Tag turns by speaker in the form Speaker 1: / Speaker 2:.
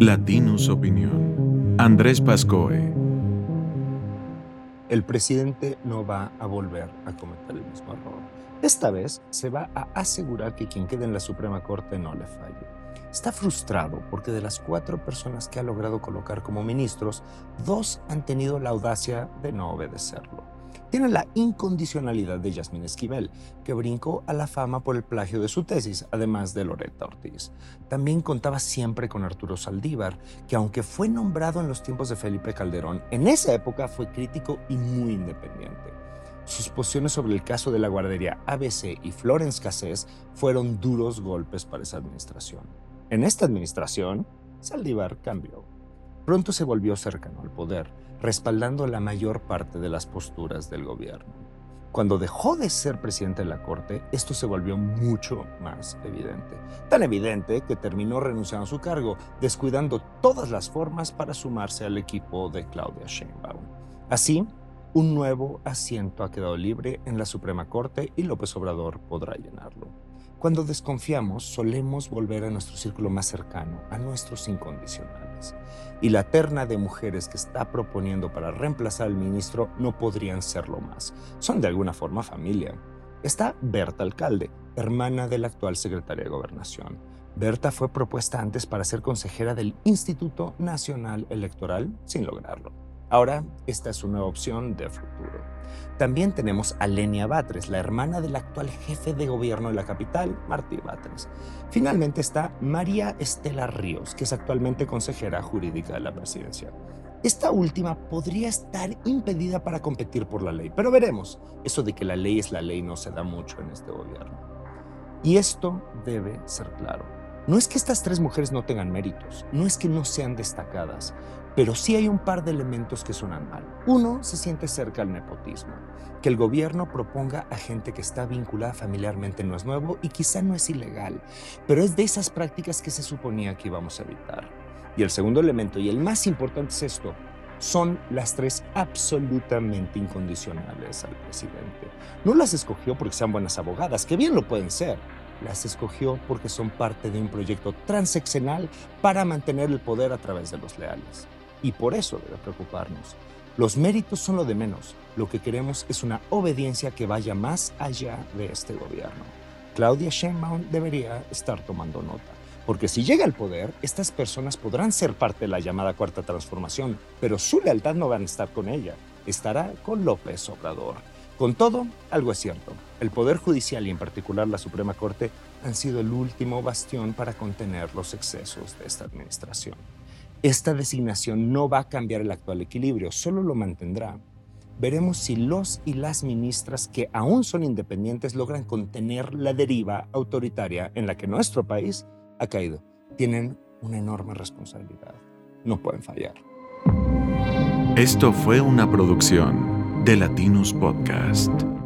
Speaker 1: Latinus Opinión. Andrés Pascoe.
Speaker 2: El presidente no va a volver a cometer el mismo error. Esta vez se va a asegurar que quien quede en la Suprema Corte no le falle. Está frustrado porque de las cuatro personas que ha logrado colocar como ministros, dos han tenido la audacia de no obedecerlo tiene la incondicionalidad de Yasmín Esquivel, que brincó a la fama por el plagio de su tesis, además de Loretta Ortiz. También contaba siempre con Arturo Saldívar, que aunque fue nombrado en los tiempos de Felipe Calderón, en esa época fue crítico y muy independiente. Sus posiciones sobre el caso de la guardería ABC y Florence Cassés fueron duros golpes para esa administración. En esta administración, Saldívar cambió. Pronto se volvió cercano al poder respaldando la mayor parte de las posturas del gobierno. Cuando dejó de ser presidente de la Corte, esto se volvió mucho más evidente. Tan evidente que terminó renunciando a su cargo, descuidando todas las formas para sumarse al equipo de Claudia Sheinbaum. Así, un nuevo asiento ha quedado libre en la Suprema Corte y López Obrador podrá llenarlo. Cuando desconfiamos, solemos volver a nuestro círculo más cercano, a nuestros incondicionales. Y la terna de mujeres que está proponiendo para reemplazar al ministro no podrían serlo más. Son de alguna forma familia. Está Berta Alcalde, hermana de la actual secretaria de Gobernación. Berta fue propuesta antes para ser consejera del Instituto Nacional Electoral sin lograrlo. Ahora, esta es una opción de futuro. También tenemos a Lenia Batres, la hermana del actual jefe de gobierno de la capital, Martí Batres. Finalmente está María Estela Ríos, que es actualmente consejera jurídica de la presidencia. Esta última podría estar impedida para competir por la ley, pero veremos. Eso de que la ley es la ley no se da mucho en este gobierno. Y esto debe ser claro. No es que estas tres mujeres no tengan méritos, no es que no sean destacadas, pero sí hay un par de elementos que suenan mal. Uno se siente cerca al nepotismo. Que el gobierno proponga a gente que está vinculada familiarmente no es nuevo y quizá no es ilegal, pero es de esas prácticas que se suponía que íbamos a evitar. Y el segundo elemento, y el más importante es esto, son las tres absolutamente incondicionales al presidente. No las escogió porque sean buenas abogadas, que bien lo pueden ser. Las escogió porque son parte de un proyecto transeccional para mantener el poder a través de los leales y por eso debe preocuparnos. Los méritos son lo de menos. Lo que queremos es una obediencia que vaya más allá de este gobierno. Claudia Sheinbaum debería estar tomando nota, porque si llega al poder, estas personas podrán ser parte de la llamada cuarta transformación, pero su lealtad no va a estar con ella, estará con López Obrador. Con todo, algo es cierto. El Poder Judicial y en particular la Suprema Corte han sido el último bastión para contener los excesos de esta administración. Esta designación no va a cambiar el actual equilibrio, solo lo mantendrá. Veremos si los y las ministras que aún son independientes logran contener la deriva autoritaria en la que nuestro país ha caído. Tienen una enorme responsabilidad. No pueden fallar.
Speaker 1: Esto fue una producción de Latinus Podcast.